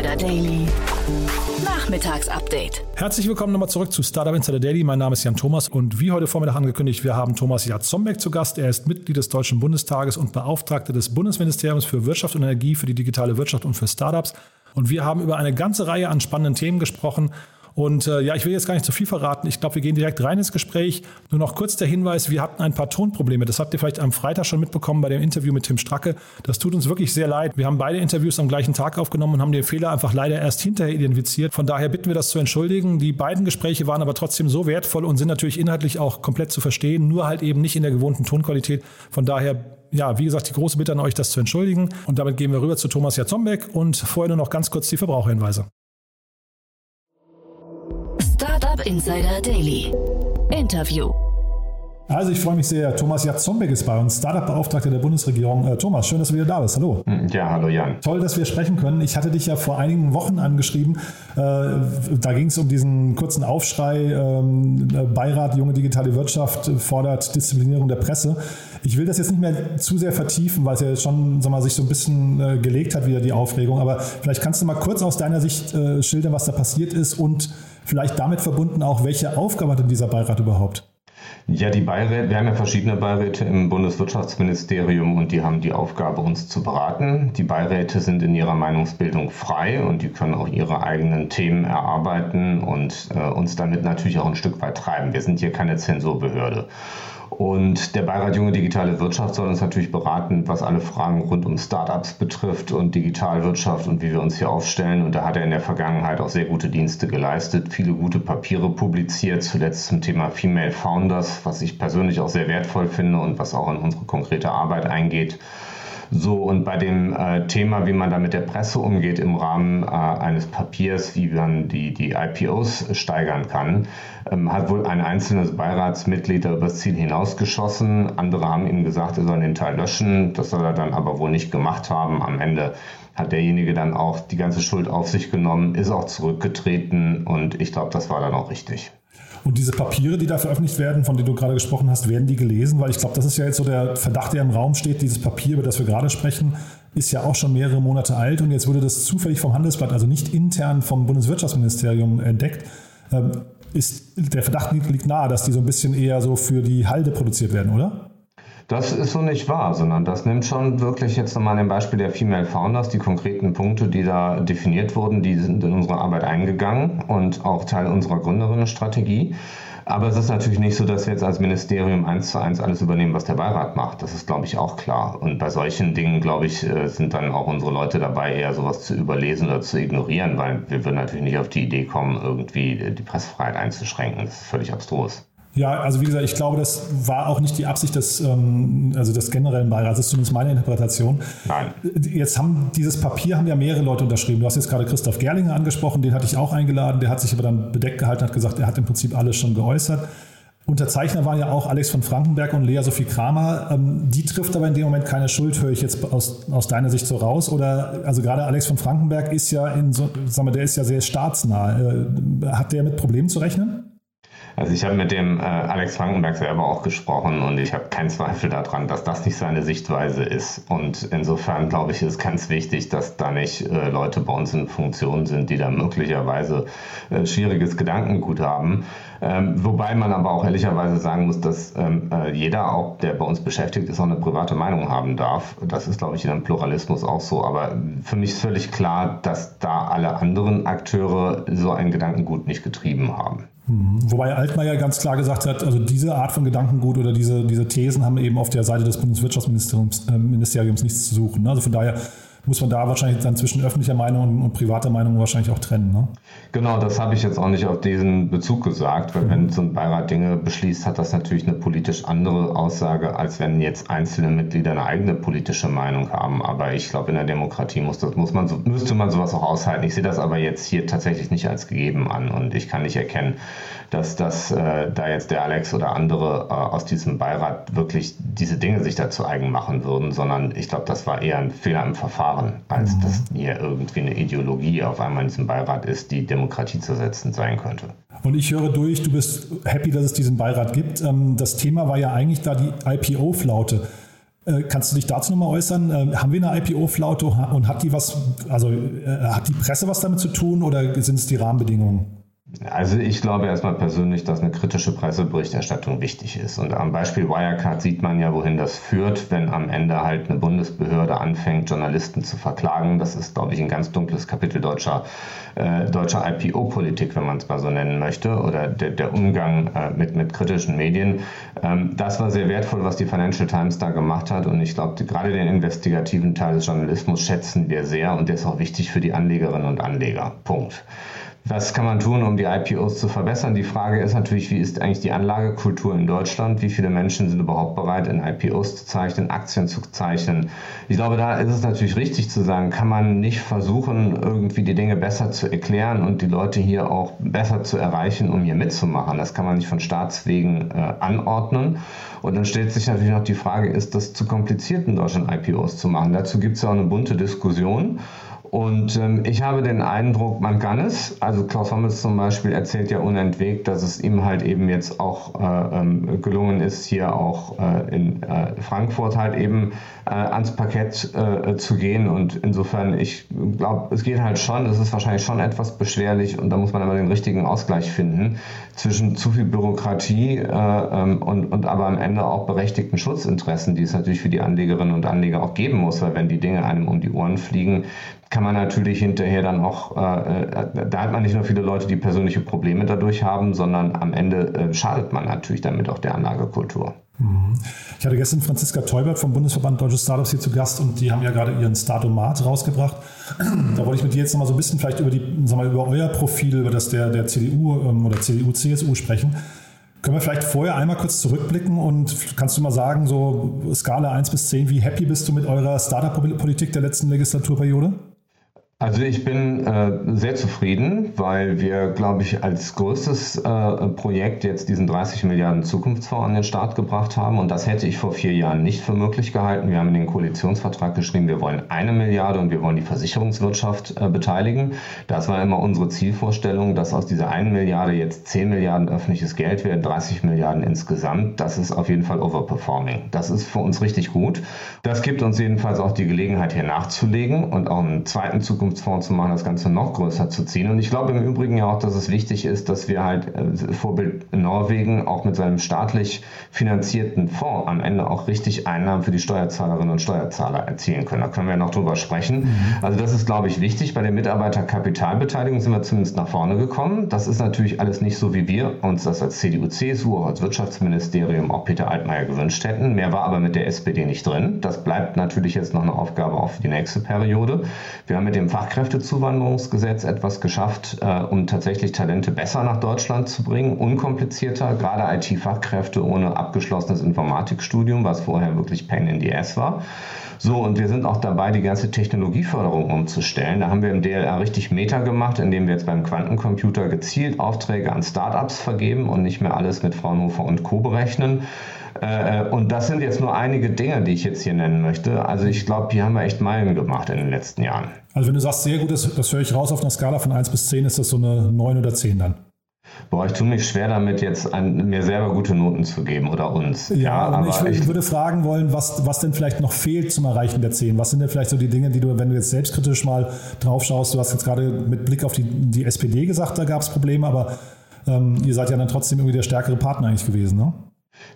Insider Daily. Nachmittagsupdate. Herzlich willkommen nochmal zurück zu Startup Insider Daily. Mein Name ist Jan Thomas und wie heute Vormittag angekündigt, wir haben Thomas Jatzombeck zu Gast. Er ist Mitglied des Deutschen Bundestages und Beauftragter des Bundesministeriums für Wirtschaft und Energie für die digitale Wirtschaft und für Startups. Und wir haben über eine ganze Reihe an spannenden Themen gesprochen. Und äh, ja, ich will jetzt gar nicht zu viel verraten. Ich glaube, wir gehen direkt rein ins Gespräch. Nur noch kurz der Hinweis, wir hatten ein paar Tonprobleme. Das habt ihr vielleicht am Freitag schon mitbekommen bei dem Interview mit Tim Stracke. Das tut uns wirklich sehr leid. Wir haben beide Interviews am gleichen Tag aufgenommen und haben den Fehler einfach leider erst hinterher identifiziert. Von daher bitten wir das zu entschuldigen. Die beiden Gespräche waren aber trotzdem so wertvoll und sind natürlich inhaltlich auch komplett zu verstehen, nur halt eben nicht in der gewohnten Tonqualität. Von daher ja, wie gesagt, die große Bitte an euch, das zu entschuldigen. Und damit gehen wir rüber zu Thomas Jatzombeck und vorher nur noch ganz kurz die Verbraucherhinweise. Startup Insider Daily. Interview. Also ich freue mich sehr. Thomas Jatzombeck ist bei uns, Startup-Beauftragter der Bundesregierung. Äh, Thomas, schön, dass du wieder da bist. Hallo. Ja, hallo Jan. Toll, dass wir sprechen können. Ich hatte dich ja vor einigen Wochen angeschrieben. Äh, da ging es um diesen kurzen Aufschrei. Ähm, Beirat Junge Digitale Wirtschaft fordert Disziplinierung der Presse. Ich will das jetzt nicht mehr zu sehr vertiefen, weil es ja schon sag mal, sich so ein bisschen äh, gelegt hat, wieder die Aufregung. Aber vielleicht kannst du mal kurz aus deiner Sicht äh, schildern, was da passiert ist und vielleicht damit verbunden auch, welche Aufgabe hat denn dieser Beirat überhaupt? Ja, die Beiräte, wir haben ja verschiedene Beiräte im Bundeswirtschaftsministerium und die haben die Aufgabe, uns zu beraten. Die Beiräte sind in ihrer Meinungsbildung frei und die können auch ihre eigenen Themen erarbeiten und äh, uns damit natürlich auch ein Stück weit treiben. Wir sind hier keine Zensurbehörde. Und der Beirat Junge Digitale Wirtschaft soll uns natürlich beraten, was alle Fragen rund um Startups betrifft und Digitalwirtschaft und wie wir uns hier aufstellen. Und da hat er in der Vergangenheit auch sehr gute Dienste geleistet, viele gute Papiere publiziert, zuletzt zum Thema Female Founders, was ich persönlich auch sehr wertvoll finde und was auch in unsere konkrete Arbeit eingeht. So, und bei dem äh, Thema, wie man da mit der Presse umgeht im Rahmen äh, eines Papiers, wie man die, die IPOs steigern kann, ähm, hat wohl ein einzelnes Beiratsmitglied da übers Ziel hinausgeschossen. Andere haben ihm gesagt, er soll den Teil löschen. Das soll er dann aber wohl nicht gemacht haben. Am Ende hat derjenige dann auch die ganze Schuld auf sich genommen, ist auch zurückgetreten und ich glaube, das war dann auch richtig. Und diese Papiere, die da veröffentlicht werden, von denen du gerade gesprochen hast, werden die gelesen? Weil ich glaube, das ist ja jetzt so der Verdacht, der im Raum steht. Dieses Papier, über das wir gerade sprechen, ist ja auch schon mehrere Monate alt und jetzt wurde das zufällig vom Handelsblatt, also nicht intern vom Bundeswirtschaftsministerium entdeckt. Ähm, ist, der Verdacht liegt nahe, dass die so ein bisschen eher so für die Halde produziert werden, oder? Das ist so nicht wahr, sondern das nimmt schon wirklich jetzt nochmal dem Beispiel der Female Founders die konkreten Punkte, die da definiert wurden, die sind in unsere Arbeit eingegangen und auch Teil unserer Gründerinnenstrategie. Aber es ist natürlich nicht so, dass wir jetzt als Ministerium eins zu eins alles übernehmen, was der Beirat macht. Das ist, glaube ich, auch klar. Und bei solchen Dingen, glaube ich, äh, sind dann auch unsere Leute dabei, eher sowas zu überlesen oder zu ignorieren, weil wir würden natürlich nicht auf die Idee kommen, irgendwie die Pressefreiheit einzuschränken. Das ist völlig abstrus. Ja, also wie gesagt, ich glaube, das war auch nicht die Absicht des, ähm, also des generellen Beirats. Das ist zumindest meine Interpretation. Nein. Jetzt haben dieses Papier haben ja mehrere Leute unterschrieben. Du hast jetzt gerade Christoph Gerlinger angesprochen, den hatte ich auch eingeladen. Der hat sich aber dann bedeckt gehalten, hat gesagt, er hat im Prinzip alles schon geäußert. Unterzeichner waren ja auch Alex von Frankenberg und Lea Sophie Kramer. Ähm, die trifft aber in dem Moment keine Schuld, höre ich jetzt aus, aus deiner Sicht so raus. Oder also gerade Alex von Frankenberg ist ja in so, sagen wir, der ist ja sehr staatsnah. Äh, hat der mit Problemen zu rechnen? Also ich habe mit dem äh, Alex Frankenberg selber auch gesprochen und ich habe keinen Zweifel daran, dass das nicht seine Sichtweise ist. Und insofern glaube ich, ist ganz wichtig, dass da nicht äh, Leute bei uns in Funktion sind, die da möglicherweise äh, schwieriges Gedankengut haben. Ähm, wobei man aber auch ehrlicherweise sagen muss, dass ähm, äh, jeder, auch der bei uns beschäftigt ist, auch eine private Meinung haben darf. Das ist, glaube ich, in einem Pluralismus auch so. Aber für mich ist völlig klar, dass da alle anderen Akteure so ein Gedankengut nicht getrieben haben. Mhm. Wobei Altmaier ganz klar gesagt hat, also diese Art von Gedankengut oder diese, diese Thesen haben eben auf der Seite des Bundeswirtschaftsministeriums äh, nichts zu suchen. Also von daher muss man da wahrscheinlich dann zwischen öffentlicher Meinung und, privater Meinung wahrscheinlich auch trennen. Ne? Genau, das habe ich jetzt auch nicht auf diesen Bezug gesagt, weil mhm. wenn so ein Beirat Dinge beschließt, hat das natürlich eine politisch andere Aussage, als wenn jetzt einzelne Mitglieder eine eigene politische Meinung haben. Aber ich glaube, in der Demokratie muss das, muss man, müsste man sowas auch aushalten. Ich sehe das aber jetzt hier tatsächlich nicht als gegeben an und ich kann nicht erkennen, dass das äh, da jetzt der Alex oder andere äh, aus diesem Beirat wirklich diese Dinge sich dazu eigen machen würden, sondern ich glaube, das war eher ein Fehler im Verfahren, als mhm. dass hier irgendwie eine Ideologie auf einmal in diesem Beirat ist, die Demokratie zersetzend sein könnte. Und ich höre durch, du bist happy, dass es diesen Beirat gibt. Ähm, das Thema war ja eigentlich da die IPO-Flaute. Äh, kannst du dich dazu nochmal äußern? Äh, haben wir eine IPO-Flaute und hat die was, also äh, hat die Presse was damit zu tun oder sind es die Rahmenbedingungen? Also ich glaube erstmal persönlich, dass eine kritische Presseberichterstattung wichtig ist. Und am Beispiel Wirecard sieht man ja, wohin das führt, wenn am Ende halt eine Bundesbehörde anfängt, Journalisten zu verklagen. Das ist, glaube ich, ein ganz dunkles Kapitel deutscher, äh, deutscher IPO-Politik, wenn man es mal so nennen möchte, oder der, der Umgang äh, mit, mit kritischen Medien. Ähm, das war sehr wertvoll, was die Financial Times da gemacht hat. Und ich glaube, gerade den investigativen Teil des Journalismus schätzen wir sehr und der ist auch wichtig für die Anlegerinnen und Anleger. Punkt. Was kann man tun, um die IPOs zu verbessern? Die Frage ist natürlich, wie ist eigentlich die Anlagekultur in Deutschland? Wie viele Menschen sind überhaupt bereit, in IPOs zu zeichnen, Aktien zu zeichnen? Ich glaube, da ist es natürlich richtig zu sagen, kann man nicht versuchen, irgendwie die Dinge besser zu erklären und die Leute hier auch besser zu erreichen, um hier mitzumachen. Das kann man nicht von Staatswegen äh, anordnen. Und dann stellt sich natürlich noch die Frage, ist das zu kompliziert in Deutschland IPOs zu machen? Dazu gibt es ja auch eine bunte Diskussion. Und ähm, ich habe den Eindruck, man kann es. Also Klaus Hommels zum Beispiel erzählt ja unentwegt, dass es ihm halt eben jetzt auch äh, ähm, gelungen ist, hier auch äh, in äh, Frankfurt halt eben äh, ans Parkett äh, zu gehen. Und insofern, ich glaube, es geht halt schon, es ist wahrscheinlich schon etwas beschwerlich und da muss man aber den richtigen Ausgleich finden zwischen zu viel Bürokratie äh, ähm, und, und aber am Ende auch berechtigten Schutzinteressen, die es natürlich für die Anlegerinnen und Anleger auch geben muss, weil wenn die Dinge einem um die Ohren fliegen, kann man natürlich hinterher dann auch, äh, äh, da hat man nicht nur viele Leute, die persönliche Probleme dadurch haben, sondern am Ende äh, schadet man natürlich damit auch der Anlagekultur. Mhm. Ich hatte gestern Franziska Teubert vom Bundesverband Deutsche Startups hier zu Gast und die haben ja gerade ihren Startomat rausgebracht. Da wollte ich mit dir jetzt nochmal so ein bisschen vielleicht über, die, sag mal, über euer Profil, über das der, der CDU ähm, oder CDU-CSU sprechen. Können wir vielleicht vorher einmal kurz zurückblicken und kannst du mal sagen, so Skala 1 bis 10, wie happy bist du mit eurer Startup-Politik der letzten Legislaturperiode? Also ich bin äh, sehr zufrieden, weil wir, glaube ich, als größtes äh, Projekt jetzt diesen 30 Milliarden Zukunftsfonds an den Start gebracht haben. Und das hätte ich vor vier Jahren nicht für möglich gehalten. Wir haben in den Koalitionsvertrag geschrieben, wir wollen eine Milliarde und wir wollen die Versicherungswirtschaft äh, beteiligen. Das war immer unsere Zielvorstellung, dass aus dieser einen Milliarde jetzt 10 Milliarden öffentliches Geld werden, 30 Milliarden insgesamt. Das ist auf jeden Fall overperforming. Das ist für uns richtig gut. Das gibt uns jedenfalls auch die Gelegenheit, hier nachzulegen und auch einen zweiten Zukunftsfonds Zukunftsfonds zu machen, das Ganze noch größer zu ziehen. Und ich glaube im Übrigen ja auch, dass es wichtig ist, dass wir halt äh, Vorbild Norwegen auch mit seinem staatlich finanzierten Fonds am Ende auch richtig Einnahmen für die Steuerzahlerinnen und Steuerzahler erzielen können. Da können wir ja noch drüber sprechen. Mhm. Also das ist, glaube ich, wichtig. Bei der Mitarbeiterkapitalbeteiligung sind wir zumindest nach vorne gekommen. Das ist natürlich alles nicht so, wie wir uns das als CDU, CSU, auch als Wirtschaftsministerium, auch Peter Altmaier gewünscht hätten. Mehr war aber mit der SPD nicht drin. Das bleibt natürlich jetzt noch eine Aufgabe auch für die nächste Periode. Wir haben mit dem Fachkräftezuwanderungsgesetz etwas geschafft, äh, um tatsächlich Talente besser nach Deutschland zu bringen, unkomplizierter, gerade IT-Fachkräfte ohne abgeschlossenes Informatikstudium, was vorher wirklich Pain in the Ass war. So, und wir sind auch dabei, die ganze Technologieförderung umzustellen. Da haben wir im DLR richtig Meta gemacht, indem wir jetzt beim Quantencomputer gezielt Aufträge an Startups vergeben und nicht mehr alles mit Fraunhofer und Co. berechnen. Äh, und das sind jetzt nur einige Dinge, die ich jetzt hier nennen möchte. Also ich glaube, hier haben wir echt Meilen gemacht in den letzten Jahren. Also wenn du sagst sehr gut, das, das höre ich raus auf einer Skala von 1 bis 10, ist das so eine 9 oder 10 dann? Boah, ich tue mich schwer damit, jetzt an, mir selber gute Noten zu geben oder uns. Ja, ja aber ich, ich, würde fragen wollen, was, was denn vielleicht noch fehlt zum Erreichen der 10? Was sind denn vielleicht so die Dinge, die du, wenn du jetzt selbstkritisch mal drauf schaust, du hast jetzt gerade mit Blick auf die, die SPD gesagt, da gab es Probleme, aber ähm, ihr seid ja dann trotzdem irgendwie der stärkere Partner eigentlich gewesen, ne?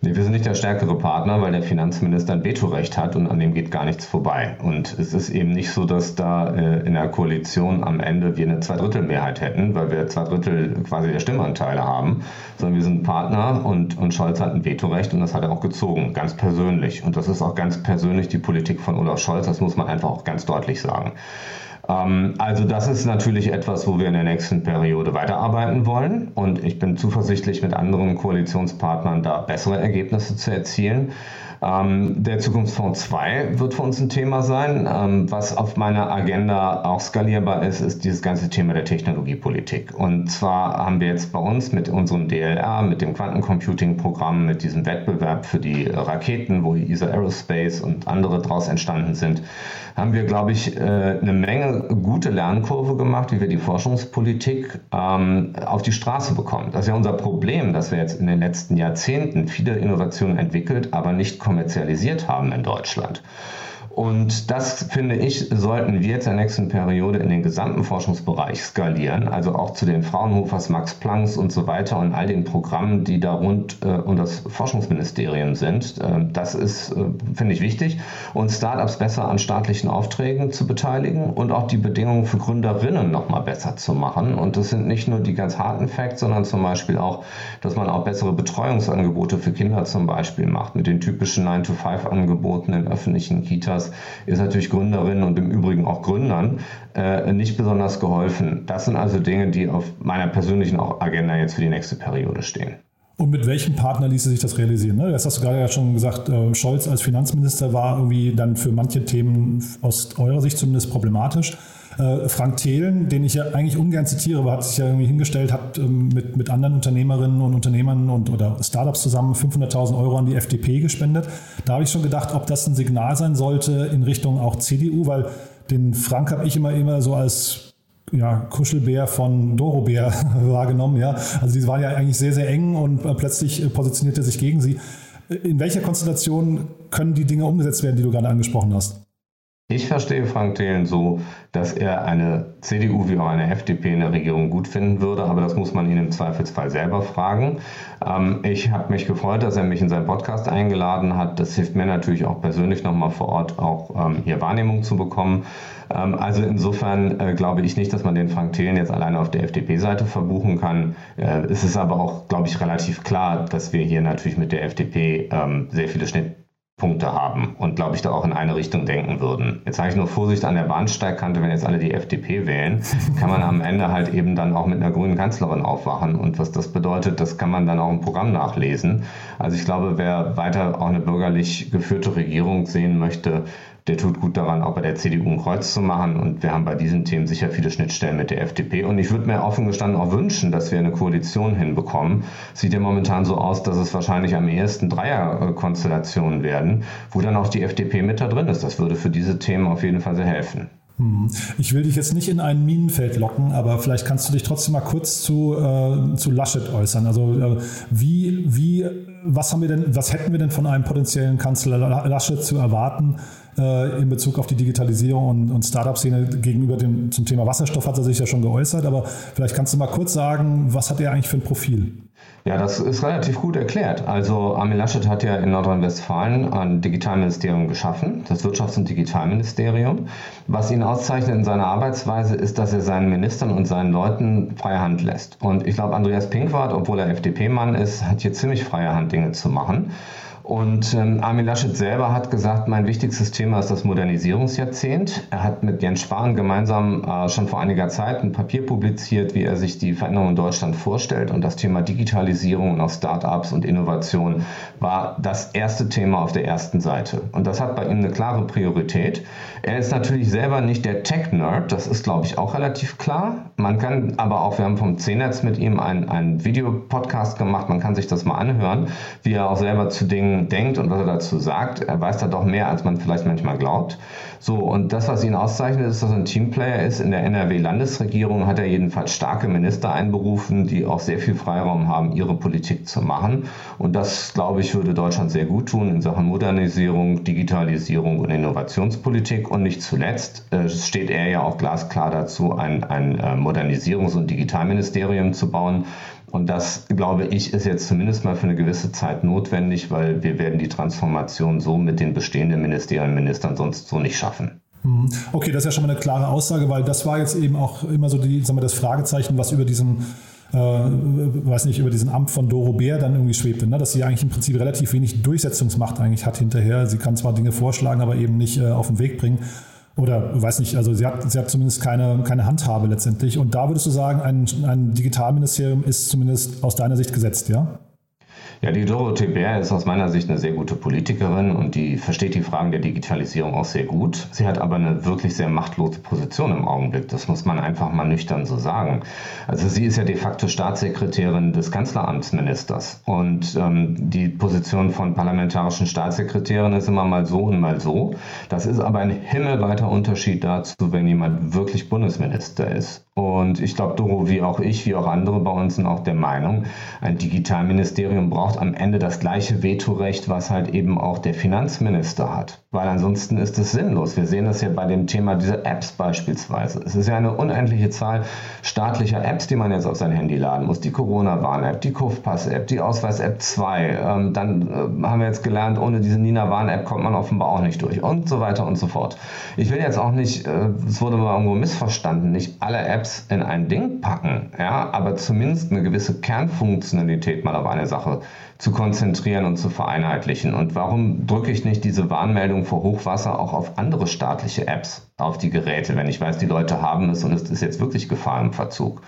Nee, wir sind nicht der stärkere Partner, weil der Finanzminister ein Vetorecht hat und an dem geht gar nichts vorbei. Und es ist eben nicht so, dass da äh, in der Koalition am Ende wir eine Zweidrittelmehrheit hätten, weil wir zwei Drittel quasi der Stimmanteile haben, sondern wir sind Partner und, und Scholz hat ein Vetorecht und das hat er auch gezogen, ganz persönlich. Und das ist auch ganz persönlich die Politik von Olaf Scholz, das muss man einfach auch ganz deutlich sagen. Ähm, also das ist natürlich etwas, wo wir in der nächsten Periode weiterarbeiten wollen und ich bin zuversichtlich, mit anderen Koalitionspartnern da bessere Ergebnisse zu erzielen. Ähm, der Zukunftsfonds 2 wird für uns ein Thema sein. Ähm, was auf meiner Agenda auch skalierbar ist, ist dieses ganze Thema der Technologiepolitik. Und zwar haben wir jetzt bei uns mit unserem DLR, mit dem Quantencomputing-Programm, mit diesem Wettbewerb für die Raketen, wo ESA Aerospace und andere daraus entstanden sind, haben wir, glaube ich, äh, eine Menge gute Lernkurve gemacht, wie wir die Forschungspolitik ähm, auf die Straße bekommen. Das ist ja unser Problem, dass wir jetzt in den letzten Jahrzehnten viele Innovationen entwickelt, aber nicht kommerzialisiert haben in Deutschland. Und das, finde ich, sollten wir der nächsten Periode in den gesamten Forschungsbereich skalieren, also auch zu den Fraunhofers, Max Plancks und so weiter und all den Programmen, die da rund äh, um das Forschungsministerium sind. Äh, das ist, äh, finde ich, wichtig. Und Startups besser an staatlichen Aufträgen zu beteiligen und auch die Bedingungen für Gründerinnen nochmal besser zu machen. Und das sind nicht nur die ganz harten Facts, sondern zum Beispiel auch, dass man auch bessere Betreuungsangebote für Kinder zum Beispiel macht, mit den typischen 9-to-5-Angeboten in öffentlichen Kitas das ist natürlich Gründerinnen und im Übrigen auch Gründern äh, nicht besonders geholfen. Das sind also Dinge, die auf meiner persönlichen Agenda jetzt für die nächste Periode stehen. Und mit welchem Partner ließe sich das realisieren? Ne? Das hast du gerade ja schon gesagt, äh, Scholz als Finanzminister war irgendwie dann für manche Themen aus eurer Sicht zumindest problematisch. Äh, Frank Thelen, den ich ja eigentlich ungern zitiere, aber hat sich ja irgendwie hingestellt, hat ähm, mit, mit anderen Unternehmerinnen und Unternehmern und oder Startups zusammen 500.000 Euro an die FDP gespendet. Da habe ich schon gedacht, ob das ein Signal sein sollte in Richtung auch CDU, weil den Frank habe ich immer immer so als ja, Kuschelbär von Dorobär wahrgenommen. Ja. Also die waren ja eigentlich sehr, sehr eng und äh, plötzlich positionierte er sich gegen sie. In welcher Konstellation können die Dinge umgesetzt werden, die du gerade angesprochen hast? Ich verstehe Frank Thelen so, dass er eine CDU wie auch eine FDP in der Regierung gut finden würde, aber das muss man ihn im Zweifelsfall selber fragen. Ähm, ich habe mich gefreut, dass er mich in seinen Podcast eingeladen hat. Das hilft mir natürlich auch persönlich nochmal vor Ort auch ähm, hier Wahrnehmung zu bekommen. Ähm, also insofern äh, glaube ich nicht, dass man den Frank Thelen jetzt alleine auf der FDP-Seite verbuchen kann. Äh, es ist aber auch, glaube ich, relativ klar, dass wir hier natürlich mit der FDP ähm, sehr viele Schnitt Punkte haben und glaube ich da auch in eine Richtung denken würden. Jetzt sage ich nur Vorsicht an der Bahnsteigkante, wenn jetzt alle die FDP wählen, kann man am Ende halt eben dann auch mit einer grünen Kanzlerin aufwachen und was das bedeutet, das kann man dann auch im Programm nachlesen. Also ich glaube, wer weiter auch eine bürgerlich geführte Regierung sehen möchte, der tut gut daran, auch bei der CDU ein Kreuz zu machen. Und wir haben bei diesen Themen sicher viele Schnittstellen mit der FDP. Und ich würde mir offen gestanden auch wünschen, dass wir eine Koalition hinbekommen. Sieht ja momentan so aus, dass es wahrscheinlich am ehesten Dreierkonstellationen werden, wo dann auch die FDP mit da drin ist. Das würde für diese Themen auf jeden Fall sehr helfen. Hm. Ich will dich jetzt nicht in ein Minenfeld locken, aber vielleicht kannst du dich trotzdem mal kurz zu, äh, zu Laschet äußern. Also äh, wie, wie, was haben wir denn, was hätten wir denn von einem potenziellen Kanzler Laschet zu erwarten? Äh, in Bezug auf die Digitalisierung und, und Startup-Szene gegenüber dem, zum Thema Wasserstoff hat er sich ja schon geäußert, aber vielleicht kannst du mal kurz sagen, was hat er eigentlich für ein Profil? Ja, das ist relativ gut erklärt. Also Armin Laschet hat ja in Nordrhein-Westfalen ein Digitalministerium geschaffen, das Wirtschafts- und Digitalministerium. Was ihn auszeichnet in seiner Arbeitsweise ist, dass er seinen Ministern und seinen Leuten freie Hand lässt. Und ich glaube, Andreas Pinkwart, obwohl er FDP-Mann ist, hat hier ziemlich freie Hand, Dinge zu machen. Und ähm, Armin Laschet selber hat gesagt, mein wichtigstes Thema ist das Modernisierungsjahrzehnt. Er hat mit Jens Spahn gemeinsam äh, schon vor einiger Zeit ein Papier publiziert, wie er sich die Veränderung in Deutschland vorstellt. Und das Thema Digitalisierung und auch Start-ups und Innovation war das erste Thema auf der ersten Seite. Und das hat bei ihm eine klare Priorität. Er ist natürlich selber nicht der Tech-Nerd, das ist, glaube ich, auch relativ klar. Man kann aber auch, wir haben vom C-Netz mit ihm einen, Videopodcast gemacht, man kann sich das mal anhören, wie er auch selber zu Dingen denkt und was er dazu sagt. Er weiß da doch mehr, als man vielleicht manchmal glaubt. So, und das, was ihn auszeichnet, ist, dass er ein Teamplayer ist. In der NRW-Landesregierung hat er jedenfalls starke Minister einberufen, die auch sehr viel Freiraum haben, ihre Politik zu machen. Und das, glaube ich, würde Deutschland sehr gut tun in Sachen Modernisierung, Digitalisierung und Innovationspolitik. Und nicht zuletzt äh, steht er ja auch glasklar dazu, ein, ein äh, Modernisierungs- und Digitalministerium zu bauen, und das, glaube ich, ist jetzt zumindest mal für eine gewisse Zeit notwendig, weil wir werden die Transformation so mit den bestehenden Ministerien und Ministern sonst so nicht schaffen. Mhm. Okay, das ist ja schon mal eine klare Aussage, weil das war jetzt eben auch immer so die, sagen wir, das Fragezeichen, was über diesen äh, weiß nicht, über diesen Amt von Doro Bär dann irgendwie schwebte, ne? dass sie eigentlich im Prinzip relativ wenig Durchsetzungsmacht eigentlich hat hinterher. Sie kann zwar Dinge vorschlagen, aber eben nicht äh, auf den Weg bringen. Oder weiß nicht, also sie hat, sie hat zumindest keine, keine Handhabe letztendlich. Und da würdest du sagen, ein, ein Digitalministerium ist zumindest aus deiner Sicht gesetzt, ja? Ja, die Dorothee Bär ist aus meiner Sicht eine sehr gute Politikerin und die versteht die Fragen der Digitalisierung auch sehr gut. Sie hat aber eine wirklich sehr machtlose Position im Augenblick. Das muss man einfach mal nüchtern so sagen. Also sie ist ja de facto Staatssekretärin des Kanzleramtsministers und ähm, die Position von parlamentarischen Staatssekretären ist immer mal so und mal so. Das ist aber ein himmelweiter Unterschied dazu, wenn jemand wirklich Bundesminister ist. Und ich glaube, Doro, wie auch ich, wie auch andere bei uns sind auch der Meinung, ein Digitalministerium braucht am Ende das gleiche Vetorecht, was halt eben auch der Finanzminister hat. Weil ansonsten ist es sinnlos. Wir sehen das ja bei dem Thema dieser Apps beispielsweise. Es ist ja eine unendliche Zahl staatlicher Apps, die man jetzt auf sein Handy laden muss. Die Corona-Warn-App, die Kuffpass-App, die Ausweis-App 2. Ähm, dann äh, haben wir jetzt gelernt, ohne diese Nina-Warn-App kommt man offenbar auch nicht durch und so weiter und so fort. Ich will jetzt auch nicht, äh, es wurde mal irgendwo missverstanden, nicht alle Apps in ein Ding packen, ja, aber zumindest eine gewisse Kernfunktionalität mal auf eine Sache zu konzentrieren und zu vereinheitlichen. Und warum drücke ich nicht diese Warnmeldung vor Hochwasser auch auf andere staatliche Apps, auf die Geräte, wenn ich weiß, die Leute haben es und es ist jetzt wirklich Gefahr im Verzug.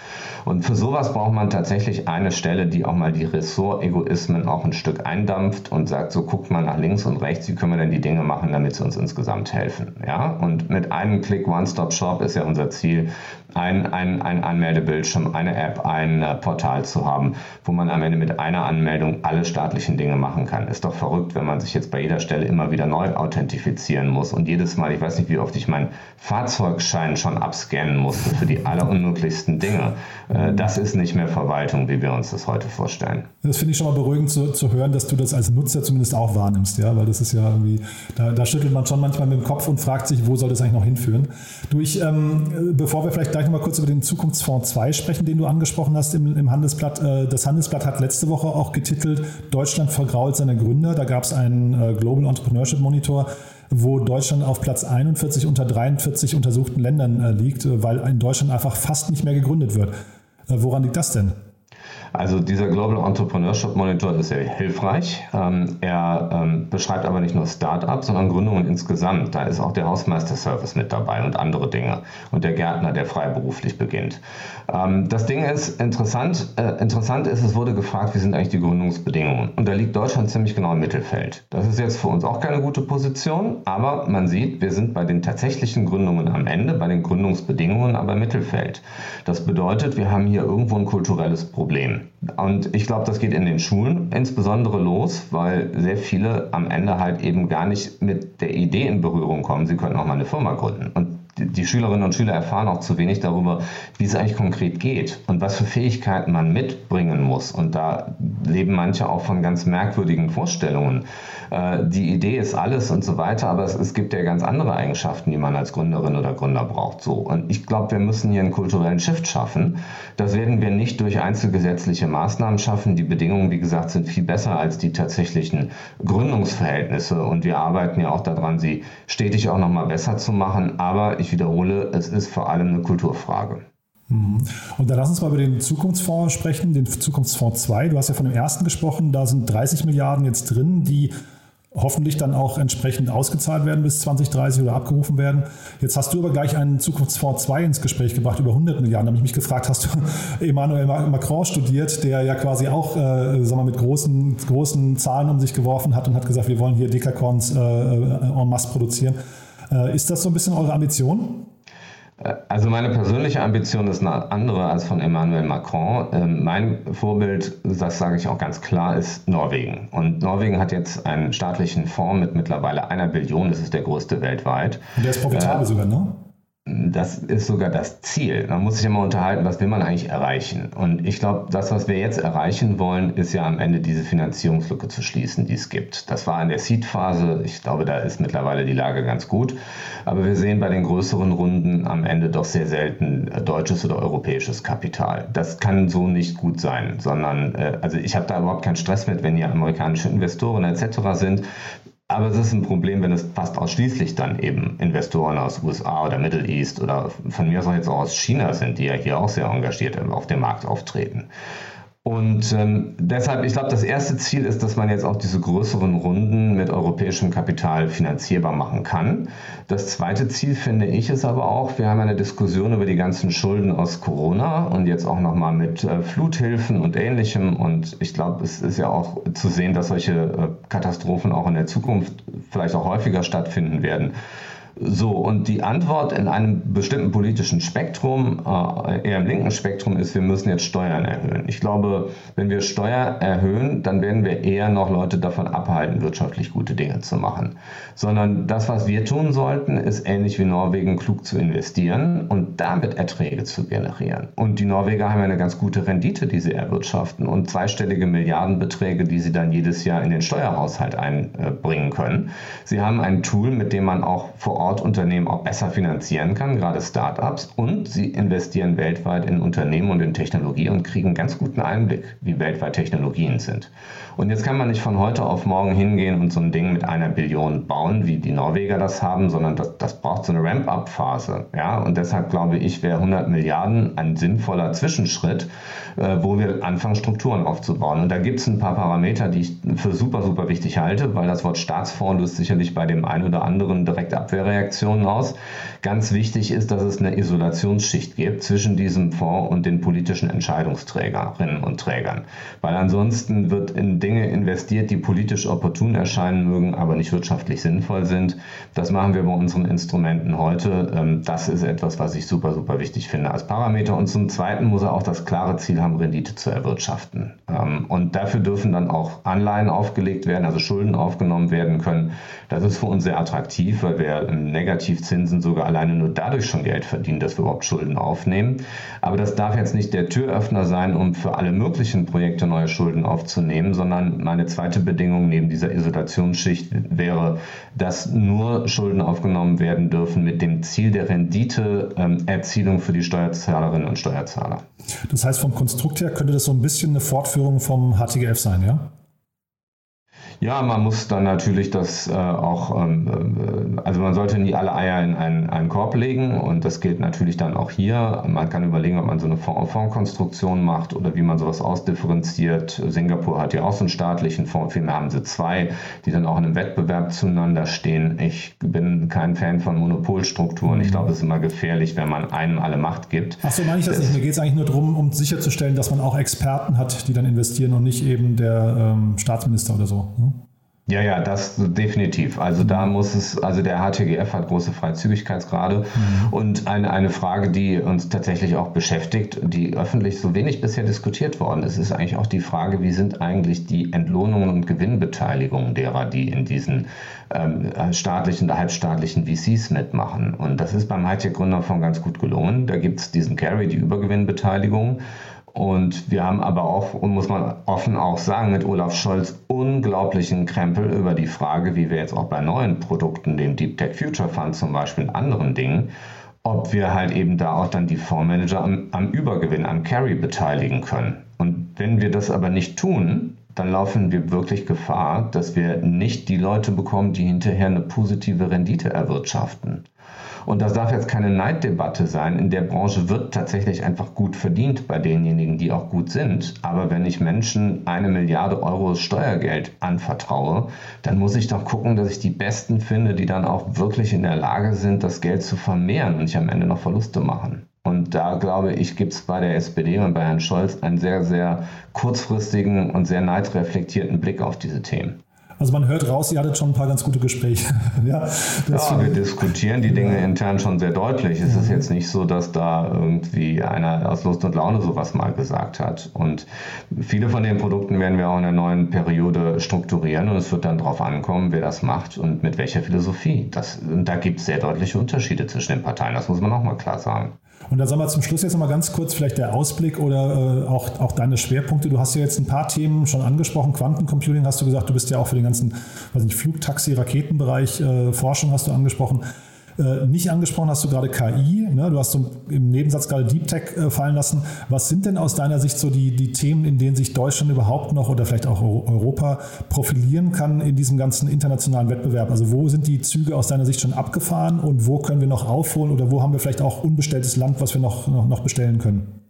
Und für sowas braucht man tatsächlich eine Stelle, die auch mal die Ressortegoismen auch ein Stück eindampft und sagt, so guckt mal nach links und rechts, wie können wir denn die Dinge machen, damit sie uns insgesamt helfen. Ja? Und mit einem Klick One-Stop-Shop ist ja unser Ziel, ein, ein, ein Anmeldebildschirm, eine App, ein äh, Portal zu haben, wo man am Ende mit einer Anmeldung alle staatlichen Dinge machen kann. Ist doch verrückt, wenn man sich jetzt bei jeder Stelle immer wieder neu authentifizieren muss und jedes Mal, ich weiß nicht, wie oft ich meinen Fahrzeugschein schon abscannen musste für die allerunmöglichsten Dinge. Äh, das ist nicht mehr Verwaltung, wie wir uns das heute vorstellen. Das finde ich schon mal beruhigend zu, zu hören, dass du das als Nutzer zumindest auch wahrnimmst, ja, weil das ist ja irgendwie, da, da schüttelt man schon manchmal mit dem Kopf und fragt sich, wo soll das eigentlich noch hinführen. Du, ähm, bevor wir vielleicht gleich nochmal kurz über den Zukunftsfonds 2 sprechen, den du angesprochen hast im, im Handelsblatt. Äh, das Handelsblatt hat letzte Woche auch getitelt, Deutschland vergrault seine Gründer. Da gab es einen äh, Global Entrepreneurship Monitor, wo Deutschland auf Platz 41 unter 43 untersuchten Ländern äh, liegt, weil in Deutschland einfach fast nicht mehr gegründet wird. woran liegt das denn? Also dieser Global Entrepreneurship Monitor ist sehr hilfreich. Ähm, er ähm, beschreibt aber nicht nur Start-ups, sondern Gründungen insgesamt. Da ist auch der Hausmeister-Service mit dabei und andere Dinge. Und der Gärtner, der freiberuflich beginnt. Ähm, das Ding ist interessant. Äh, interessant ist, es wurde gefragt, wie sind eigentlich die Gründungsbedingungen? Und da liegt Deutschland ziemlich genau im Mittelfeld. Das ist jetzt für uns auch keine gute Position, aber man sieht, wir sind bei den tatsächlichen Gründungen am Ende, bei den Gründungsbedingungen aber im Mittelfeld. Das bedeutet, wir haben hier irgendwo ein kulturelles Problem. Und ich glaube, das geht in den Schulen insbesondere los, weil sehr viele am Ende halt eben gar nicht mit der Idee in Berührung kommen, sie könnten auch mal eine Firma gründen. Und die Schülerinnen und Schüler erfahren auch zu wenig darüber, wie es eigentlich konkret geht und was für Fähigkeiten man mitbringen muss. Und da leben manche auch von ganz merkwürdigen Vorstellungen. Äh, die Idee ist alles und so weiter, aber es, es gibt ja ganz andere Eigenschaften, die man als Gründerin oder Gründer braucht. So. Und ich glaube, wir müssen hier einen kulturellen Shift schaffen. Das werden wir nicht durch einzelgesetzliche Maßnahmen schaffen. Die Bedingungen, wie gesagt, sind viel besser als die tatsächlichen Gründungsverhältnisse. Und wir arbeiten ja auch daran, sie stetig auch nochmal besser zu machen. Aber ich wiederhole, es ist vor allem eine Kulturfrage. Mhm. Und dann lass uns mal über den Zukunftsfonds sprechen, den Zukunftsfonds 2. Du hast ja von dem ersten gesprochen, da sind 30 Milliarden jetzt drin, die hoffentlich dann auch entsprechend ausgezahlt werden bis 2030 oder abgerufen werden. Jetzt hast du aber gleich einen Zukunftsfonds 2 ins Gespräch gebracht, über 100 Milliarden. Da habe ich mich gefragt, hast du Emmanuel Macron studiert, der ja quasi auch äh, sagen wir, mit großen, großen Zahlen um sich geworfen hat und hat gesagt, wir wollen hier Dekakons äh, äh en masse produzieren. Äh, ist das so ein bisschen eure Ambition? Äh, also meine persönliche Ambition ist eine andere als von Emmanuel Macron. Ähm, mein Vorbild, das sage ich auch ganz klar, ist Norwegen. Und Norwegen hat jetzt einen staatlichen Fonds mit mittlerweile einer Billion, das ist der größte weltweit. Und der ist profitabel äh, sogar, ne? Das ist sogar das Ziel. Man muss sich immer unterhalten, was will man eigentlich erreichen. Und ich glaube, das, was wir jetzt erreichen wollen, ist ja am Ende diese Finanzierungslücke zu schließen, die es gibt. Das war in der Seed-Phase. Ich glaube, da ist mittlerweile die Lage ganz gut. Aber wir sehen bei den größeren Runden am Ende doch sehr selten deutsches oder europäisches Kapital. Das kann so nicht gut sein, sondern äh, also ich habe da überhaupt keinen Stress mit, wenn hier amerikanische Investoren etc. sind. Aber es ist ein Problem, wenn es fast ausschließlich dann eben Investoren aus USA oder Middle East oder von mir aus jetzt auch aus China sind, die ja hier auch sehr engagiert auf dem Markt auftreten. Und ähm, deshalb, ich glaube, das erste Ziel ist, dass man jetzt auch diese größeren Runden mit europäischem Kapital finanzierbar machen kann. Das zweite Ziel, finde ich, ist aber auch, wir haben eine Diskussion über die ganzen Schulden aus Corona und jetzt auch nochmal mit äh, Fluthilfen und ähnlichem. Und ich glaube, es ist ja auch zu sehen, dass solche äh, Katastrophen auch in der Zukunft vielleicht auch häufiger stattfinden werden. So, und die Antwort in einem bestimmten politischen Spektrum, äh, eher im linken Spektrum, ist, wir müssen jetzt Steuern erhöhen. Ich glaube, wenn wir Steuer erhöhen, dann werden wir eher noch Leute davon abhalten, wirtschaftlich gute Dinge zu machen. Sondern das, was wir tun sollten, ist ähnlich wie Norwegen klug zu investieren und damit Erträge zu generieren. Und die Norweger haben eine ganz gute Rendite, die sie erwirtschaften und zweistellige Milliardenbeträge, die sie dann jedes Jahr in den Steuerhaushalt einbringen können. Sie haben ein Tool, mit dem man auch vor Ort Unternehmen auch besser finanzieren kann, gerade Startups. Und sie investieren weltweit in Unternehmen und in Technologie und kriegen ganz guten Einblick, wie weltweit Technologien sind. Und jetzt kann man nicht von heute auf morgen hingehen und so ein Ding mit einer Billion bauen, wie die Norweger das haben, sondern das, das braucht so eine Ramp-up-Phase. Ja? Und deshalb glaube ich, wäre 100 Milliarden ein sinnvoller Zwischenschritt, äh, wo wir anfangen, Strukturen aufzubauen. Und da gibt es ein paar Parameter, die ich für super, super wichtig halte, weil das Wort Staatsfonds löst sicherlich bei dem einen oder anderen direkt Abwehrreaktionen aus. Ganz wichtig ist, dass es eine Isolationsschicht gibt zwischen diesem Fonds und den politischen Entscheidungsträgerinnen und Trägern. Weil ansonsten wird in Dinge investiert, die politisch opportun erscheinen mögen, aber nicht wirtschaftlich sinnvoll sind. Das machen wir bei unseren Instrumenten heute. Ähm, das ist etwas, was ich super, super wichtig finde als Parameter. Und zum Zweiten muss er auch das klare Ziel haben, Rendite zu erwirtschaften. Ähm, und dafür dürfen dann auch Anleihen aufgelegt werden, also Schulden aufgenommen werden können. Das ist für uns sehr attraktiv, weil wir Negativzinsen sogar alleine nur dadurch schon Geld verdienen, dass wir überhaupt Schulden aufnehmen. Aber das darf jetzt nicht der Türöffner sein, um für alle möglichen Projekte neue Schulden aufzunehmen, sondern meine zweite Bedingung neben dieser Isolationsschicht wäre, dass nur Schulden aufgenommen werden dürfen mit dem Ziel der Renditeerzielung ähm, für die Steuerzahlerinnen und Steuerzahler. Das heißt, vom Konstrukt her könnte das so ein bisschen eine Fortführung vom HTGF sein, ja? Ja, man muss dann natürlich das äh, auch, ähm, äh, also man sollte nie alle Eier in einen, einen, Korb legen und das gilt natürlich dann auch hier. Man kann überlegen, ob man so eine Fondskonstruktion macht oder wie man sowas ausdifferenziert. Singapur hat ja auch so einen staatlichen Fonds, vielmehr haben sie zwei, die dann auch in einem Wettbewerb zueinander stehen. Ich bin kein Fan von Monopolstrukturen. Ich glaube, es ist immer gefährlich, wenn man einem alle Macht gibt. Ach so, meine ich das, das nicht. Mir geht es eigentlich nur darum, um sicherzustellen, dass man auch Experten hat, die dann investieren und nicht eben der ähm, Staatsminister oder so. Ne? Ja, ja, das definitiv. Also da muss es, also der HTGF hat große Freizügigkeitsgrade mhm. und eine, eine Frage, die uns tatsächlich auch beschäftigt, die öffentlich so wenig bisher diskutiert worden ist, ist eigentlich auch die Frage, wie sind eigentlich die Entlohnungen und Gewinnbeteiligungen derer, die in diesen ähm, staatlichen oder halbstaatlichen VCs mitmachen. Und das ist beim Hightech-Gründerfonds ganz gut gelungen. Da gibt es diesen Carry, die Übergewinnbeteiligung. Und wir haben aber auch, und muss man offen auch sagen, mit Olaf Scholz unglaublichen Krempel über die Frage, wie wir jetzt auch bei neuen Produkten, dem Deep Tech Future Fund zum Beispiel, anderen Dingen, ob wir halt eben da auch dann die Fondsmanager am, am Übergewinn, am Carry beteiligen können. Und wenn wir das aber nicht tun, dann laufen wir wirklich Gefahr, dass wir nicht die Leute bekommen, die hinterher eine positive Rendite erwirtschaften. Und das darf jetzt keine Neiddebatte sein. In der Branche wird tatsächlich einfach gut verdient bei denjenigen, die auch gut sind. Aber wenn ich Menschen eine Milliarde Euro Steuergeld anvertraue, dann muss ich doch gucken, dass ich die Besten finde, die dann auch wirklich in der Lage sind, das Geld zu vermehren und nicht am Ende noch Verluste machen. Und da glaube ich, gibt es bei der SPD und bei Herrn Scholz einen sehr, sehr kurzfristigen und sehr neidreflektierten Blick auf diese Themen. Also man hört raus, ihr hattet schon ein paar ganz gute Gespräche. ja, ja wir diskutieren die Dinge intern schon sehr deutlich. Es ist jetzt nicht so, dass da irgendwie einer aus Lust und Laune sowas mal gesagt hat. Und viele von den Produkten werden wir auch in der neuen Periode strukturieren und es wird dann darauf ankommen, wer das macht und mit welcher Philosophie. Das, da gibt es sehr deutliche Unterschiede zwischen den Parteien. Das muss man auch mal klar sagen. Und dann sagen wir zum Schluss jetzt nochmal ganz kurz vielleicht der Ausblick oder äh, auch, auch deine Schwerpunkte. Du hast ja jetzt ein paar Themen schon angesprochen. Quantencomputing hast du gesagt, du bist ja auch für den ganzen weiß nicht, Flugtaxi, Raketenbereich, äh, Forschung hast du angesprochen. Äh, nicht angesprochen hast du gerade KI, ne? du hast so im Nebensatz gerade Deep Tech äh, fallen lassen. Was sind denn aus deiner Sicht so die, die Themen, in denen sich Deutschland überhaupt noch oder vielleicht auch Europa profilieren kann in diesem ganzen internationalen Wettbewerb? Also wo sind die Züge aus deiner Sicht schon abgefahren und wo können wir noch aufholen oder wo haben wir vielleicht auch unbestelltes Land, was wir noch, noch, noch bestellen können?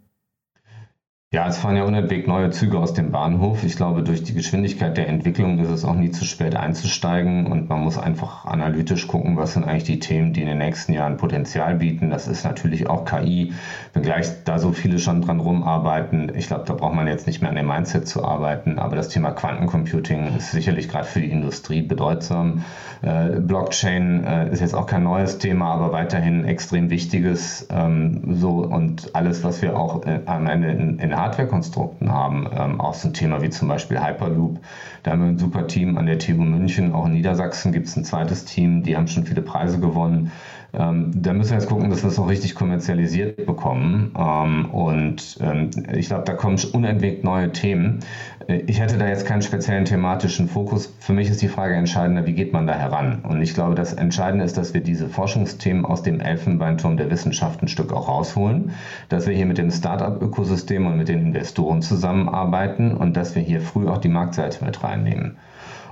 Ja, es fahren ja unentwegt neue Züge aus dem Bahnhof. Ich glaube, durch die Geschwindigkeit der Entwicklung ist es auch nie zu spät einzusteigen und man muss einfach analytisch gucken, was sind eigentlich die Themen, die in den nächsten Jahren Potenzial bieten. Das ist natürlich auch KI, wenngleich da so viele schon dran rumarbeiten. Ich glaube, da braucht man jetzt nicht mehr an dem Mindset zu arbeiten, aber das Thema Quantencomputing ist sicherlich gerade für die Industrie bedeutsam. Äh, Blockchain äh, ist jetzt auch kein neues Thema, aber weiterhin extrem wichtiges. Ähm, so und alles, was wir auch äh, am Ende in, in Hardware-Konstrukten haben. Ähm, auch so ein Thema wie zum Beispiel Hyperloop. Da haben wir ein super Team an der TU München. Auch in Niedersachsen gibt es ein zweites Team, die haben schon viele Preise gewonnen. Ähm, da müssen wir jetzt gucken, dass wir es noch richtig kommerzialisiert bekommen. Ähm, und ähm, ich glaube, da kommen unentwegt neue Themen. Äh, ich hätte da jetzt keinen speziellen thematischen Fokus. Für mich ist die Frage entscheidender, wie geht man da heran? Und ich glaube, das Entscheidende ist, dass wir diese Forschungsthemen aus dem Elfenbeinturm der Wissenschaft ein Stück auch rausholen, dass wir hier mit dem Startup-Ökosystem und mit den Investoren zusammenarbeiten und dass wir hier früh auch die Marktseite mit reinnehmen.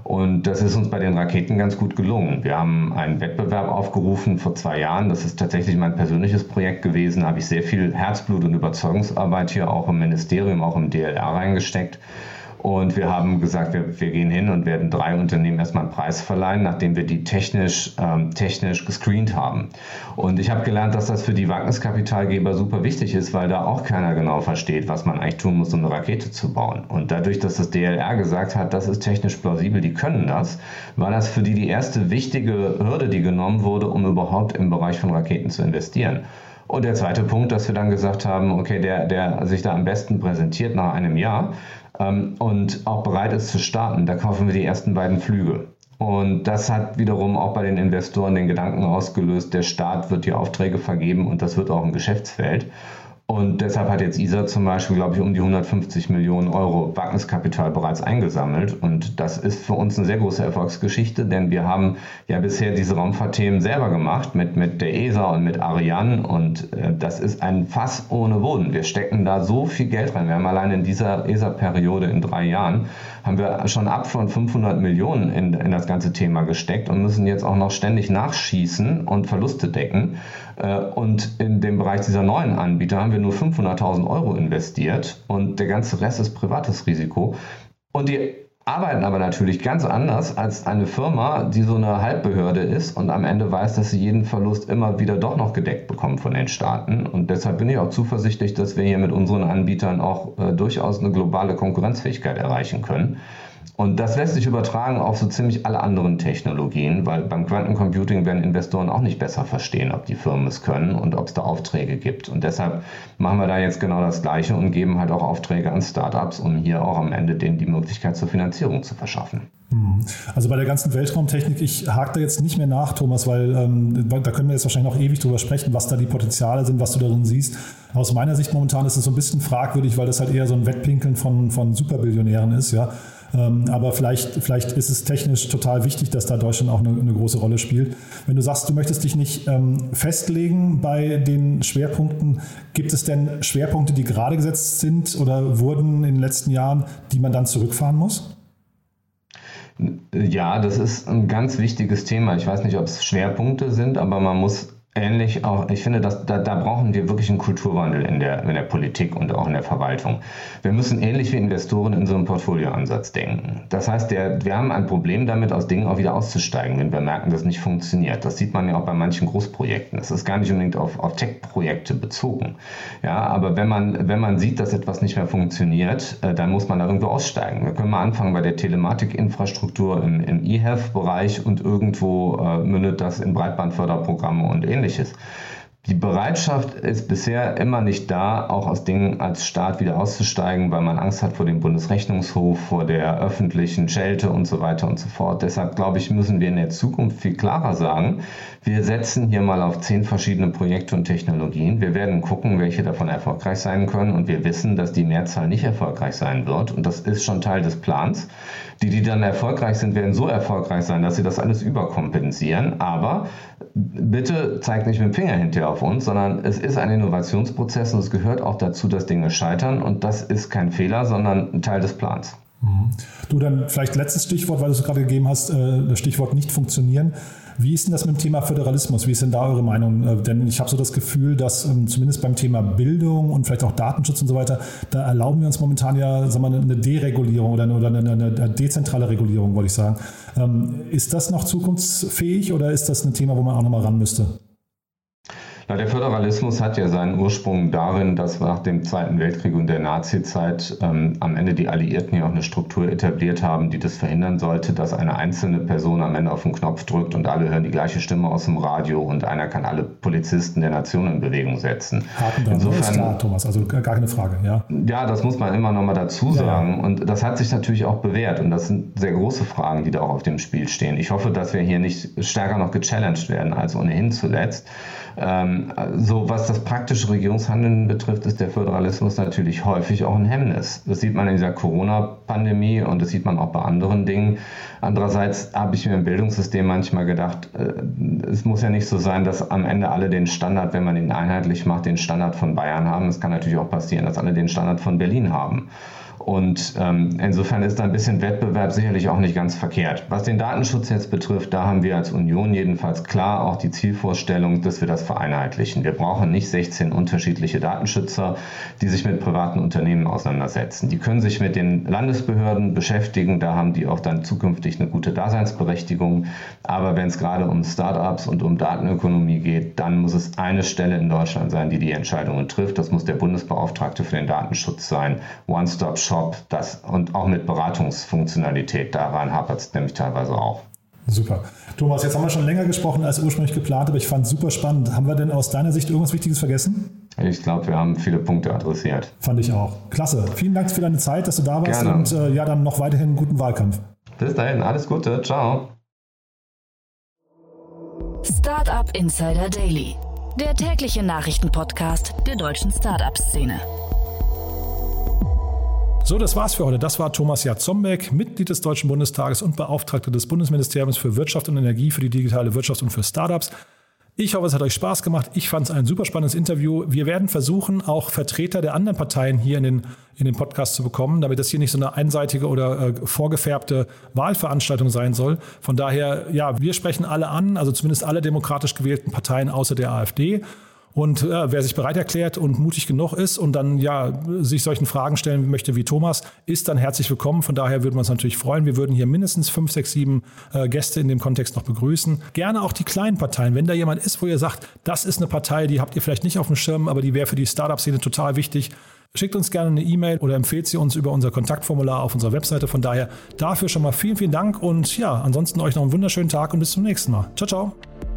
Und das ist uns bei den Raketen ganz gut gelungen. Wir haben einen Wettbewerb aufgerufen vor zwei Jahren. Das ist tatsächlich mein persönliches Projekt gewesen. Da habe ich sehr viel Herzblut und Überzeugungsarbeit hier auch im Ministerium, auch im DLR reingesteckt. Und wir haben gesagt, wir, wir gehen hin und werden drei Unternehmen erstmal einen Preis verleihen, nachdem wir die technisch, ähm, technisch gescreent haben. Und ich habe gelernt, dass das für die Wagniskapitalgeber super wichtig ist, weil da auch keiner genau versteht, was man eigentlich tun muss, um eine Rakete zu bauen. Und dadurch, dass das DLR gesagt hat, das ist technisch plausibel, die können das, war das für die die erste wichtige Hürde, die genommen wurde, um überhaupt im Bereich von Raketen zu investieren. Und der zweite Punkt, dass wir dann gesagt haben, okay, der, der sich da am besten präsentiert nach einem Jahr, ähm, und auch bereit ist zu starten, da kaufen wir die ersten beiden Flüge. Und das hat wiederum auch bei den Investoren den Gedanken ausgelöst, der Staat wird die Aufträge vergeben und das wird auch ein Geschäftsfeld. Und deshalb hat jetzt ISA zum Beispiel, glaube ich, um die 150 Millionen Euro Wagniskapital bereits eingesammelt. Und das ist für uns eine sehr große Erfolgsgeschichte, denn wir haben ja bisher diese Raumfahrtthemen selber gemacht mit, mit der ESA und mit Ariane. Und äh, das ist ein Fass ohne Boden. Wir stecken da so viel Geld rein. Wir haben allein in dieser ESA-Periode in drei Jahren haben wir schon ab von 500 Millionen in, in das ganze Thema gesteckt und müssen jetzt auch noch ständig nachschießen und Verluste decken. Äh, und in dem Bereich dieser neuen Anbieter haben wir nur 500.000 Euro investiert und der ganze Rest ist privates Risiko. Und die arbeiten aber natürlich ganz anders als eine Firma, die so eine Halbbehörde ist und am Ende weiß, dass sie jeden Verlust immer wieder doch noch gedeckt bekommen von den Staaten. Und deshalb bin ich auch zuversichtlich, dass wir hier mit unseren Anbietern auch äh, durchaus eine globale Konkurrenzfähigkeit erreichen können. Und das lässt sich übertragen auf so ziemlich alle anderen Technologien, weil beim Quantencomputing werden Investoren auch nicht besser verstehen, ob die Firmen es können und ob es da Aufträge gibt. Und deshalb machen wir da jetzt genau das Gleiche und geben halt auch Aufträge an Startups, um hier auch am Ende denen die Möglichkeit zur Finanzierung zu verschaffen. Hm. Also bei der ganzen Weltraumtechnik, ich hake da jetzt nicht mehr nach, Thomas, weil ähm, da können wir jetzt wahrscheinlich noch ewig drüber sprechen, was da die Potenziale sind, was du darin siehst. Aus meiner Sicht momentan ist es so ein bisschen fragwürdig, weil das halt eher so ein Wettpinkeln von, von Superbillionären ist, ja. Ähm, aber vielleicht, vielleicht ist es technisch total wichtig, dass da Deutschland auch eine, eine große Rolle spielt. Wenn du sagst, du möchtest dich nicht ähm, festlegen bei den Schwerpunkten, gibt es denn Schwerpunkte, die gerade gesetzt sind oder wurden in den letzten Jahren, die man dann zurückfahren muss? Ja, das ist ein ganz wichtiges Thema. Ich weiß nicht, ob es Schwerpunkte sind, aber man muss ähnlich auch, ich finde, dass, da, da brauchen wir wirklich einen Kulturwandel in der, in der Politik und auch in der Verwaltung. Wir müssen ähnlich wie Investoren in so einem Portfolioansatz denken. Das heißt, der, wir haben ein Problem damit, aus Dingen auch wieder auszusteigen, wenn wir merken, dass nicht funktioniert. Das sieht man ja auch bei manchen Großprojekten. Das ist gar nicht unbedingt auf, auf Tech-Projekte bezogen. Ja, aber wenn man, wenn man sieht, dass etwas nicht mehr funktioniert, äh, dann muss man da irgendwo aussteigen. Wir können mal anfangen bei der Telematikinfrastruktur im, im E-Health-Bereich und irgendwo äh, mündet das in Breitbandförderprogramme und ähnliches ähnliches. Die Bereitschaft ist bisher immer nicht da, auch aus Dingen als Staat wieder auszusteigen, weil man Angst hat vor dem Bundesrechnungshof, vor der öffentlichen Schelte und so weiter und so fort. Deshalb glaube ich, müssen wir in der Zukunft viel klarer sagen, wir setzen hier mal auf zehn verschiedene Projekte und Technologien. Wir werden gucken, welche davon erfolgreich sein können und wir wissen, dass die Mehrzahl nicht erfolgreich sein wird und das ist schon Teil des Plans. Die, die dann erfolgreich sind, werden so erfolgreich sein, dass sie das alles überkompensieren. Aber bitte zeigt nicht mit dem Finger hinterher auf uns, sondern es ist ein Innovationsprozess und es gehört auch dazu, dass Dinge scheitern und das ist kein Fehler, sondern ein Teil des Plans. Mhm. Du dann vielleicht letztes Stichwort, weil du es gerade gegeben hast, äh, das Stichwort nicht funktionieren. Wie ist denn das mit dem Thema Föderalismus? Wie ist denn da eure Meinung? Äh, denn ich habe so das Gefühl, dass ähm, zumindest beim Thema Bildung und vielleicht auch Datenschutz und so weiter, da erlauben wir uns momentan ja sagen wir, eine Deregulierung oder eine, oder eine, eine dezentrale Regulierung, wollte ich sagen. Ähm, ist das noch zukunftsfähig oder ist das ein Thema, wo man auch nochmal ran müsste? Na, der Föderalismus hat ja seinen Ursprung darin, dass nach dem Zweiten Weltkrieg und der Nazizeit ähm, am Ende die Alliierten ja auch eine Struktur etabliert haben, die das verhindern sollte, dass eine einzelne Person am Ende auf den Knopf drückt und alle hören die gleiche Stimme aus dem Radio und einer kann alle Polizisten der Nation in Bewegung setzen. Haken Insofern, ist klar, Thomas, also gar keine Frage, ja. Ja, das muss man immer noch mal dazu sagen. Ja. Und das hat sich natürlich auch bewährt. Und das sind sehr große Fragen, die da auch auf dem Spiel stehen. Ich hoffe, dass wir hier nicht stärker noch gechallenged werden als ohnehin zuletzt. Ähm, so was das praktische Regierungshandeln betrifft, ist der Föderalismus natürlich häufig auch ein Hemmnis. Das sieht man in dieser Corona-Pandemie und das sieht man auch bei anderen Dingen. Andererseits habe ich mir im Bildungssystem manchmal gedacht, äh, es muss ja nicht so sein, dass am Ende alle den Standard, wenn man ihn einheitlich macht, den Standard von Bayern haben. Es kann natürlich auch passieren, dass alle den Standard von Berlin haben. Und ähm, insofern ist da ein bisschen Wettbewerb sicherlich auch nicht ganz verkehrt. Was den Datenschutz jetzt betrifft, da haben wir als Union jedenfalls klar auch die Zielvorstellung, dass wir das vereinheitlichen. Wir brauchen nicht 16 unterschiedliche Datenschützer, die sich mit privaten Unternehmen auseinandersetzen. Die können sich mit den Landesbehörden beschäftigen, da haben die auch dann zukünftig eine gute Daseinsberechtigung. Aber wenn es gerade um Startups und um Datenökonomie geht, dann muss es eine Stelle in Deutschland sein, die die Entscheidungen trifft. Das muss der Bundesbeauftragte für den Datenschutz sein. One-Stop-Shop Shop das, und auch mit Beratungsfunktionalität. Daran hapert es nämlich teilweise auch. Super. Thomas, jetzt haben wir schon länger gesprochen als ursprünglich geplant, aber ich fand es super spannend. Haben wir denn aus deiner Sicht irgendwas Wichtiges vergessen? Ich glaube, wir haben viele Punkte adressiert. Fand ich auch. Klasse. Vielen Dank für deine Zeit, dass du da warst Gerne. und äh, ja, dann noch weiterhin einen guten Wahlkampf. Bis dahin, alles Gute. Ciao. Startup Insider Daily, der tägliche Nachrichtenpodcast der deutschen Startup-Szene. So, das war's für heute. Das war Thomas Jatzombeck, Mitglied des Deutschen Bundestages und Beauftragter des Bundesministeriums für Wirtschaft und Energie für die digitale Wirtschaft und für Startups. Ich hoffe, es hat euch Spaß gemacht. Ich fand es ein super spannendes Interview. Wir werden versuchen, auch Vertreter der anderen Parteien hier in den, in den Podcast zu bekommen, damit das hier nicht so eine einseitige oder äh, vorgefärbte Wahlveranstaltung sein soll. Von daher, ja, wir sprechen alle an, also zumindest alle demokratisch gewählten Parteien außer der AfD. Und äh, wer sich bereit erklärt und mutig genug ist und dann ja sich solchen Fragen stellen möchte wie Thomas, ist dann herzlich willkommen. Von daher würden wir uns natürlich freuen. Wir würden hier mindestens fünf, sechs, sieben äh, Gäste in dem Kontext noch begrüßen. Gerne auch die kleinen Parteien. Wenn da jemand ist, wo ihr sagt, das ist eine Partei, die habt ihr vielleicht nicht auf dem Schirm, aber die wäre für die Startup-Szene total wichtig. Schickt uns gerne eine E-Mail oder empfehlt sie uns über unser Kontaktformular auf unserer Webseite. Von daher dafür schon mal vielen, vielen Dank und ja, ansonsten euch noch einen wunderschönen Tag und bis zum nächsten Mal. Ciao, ciao.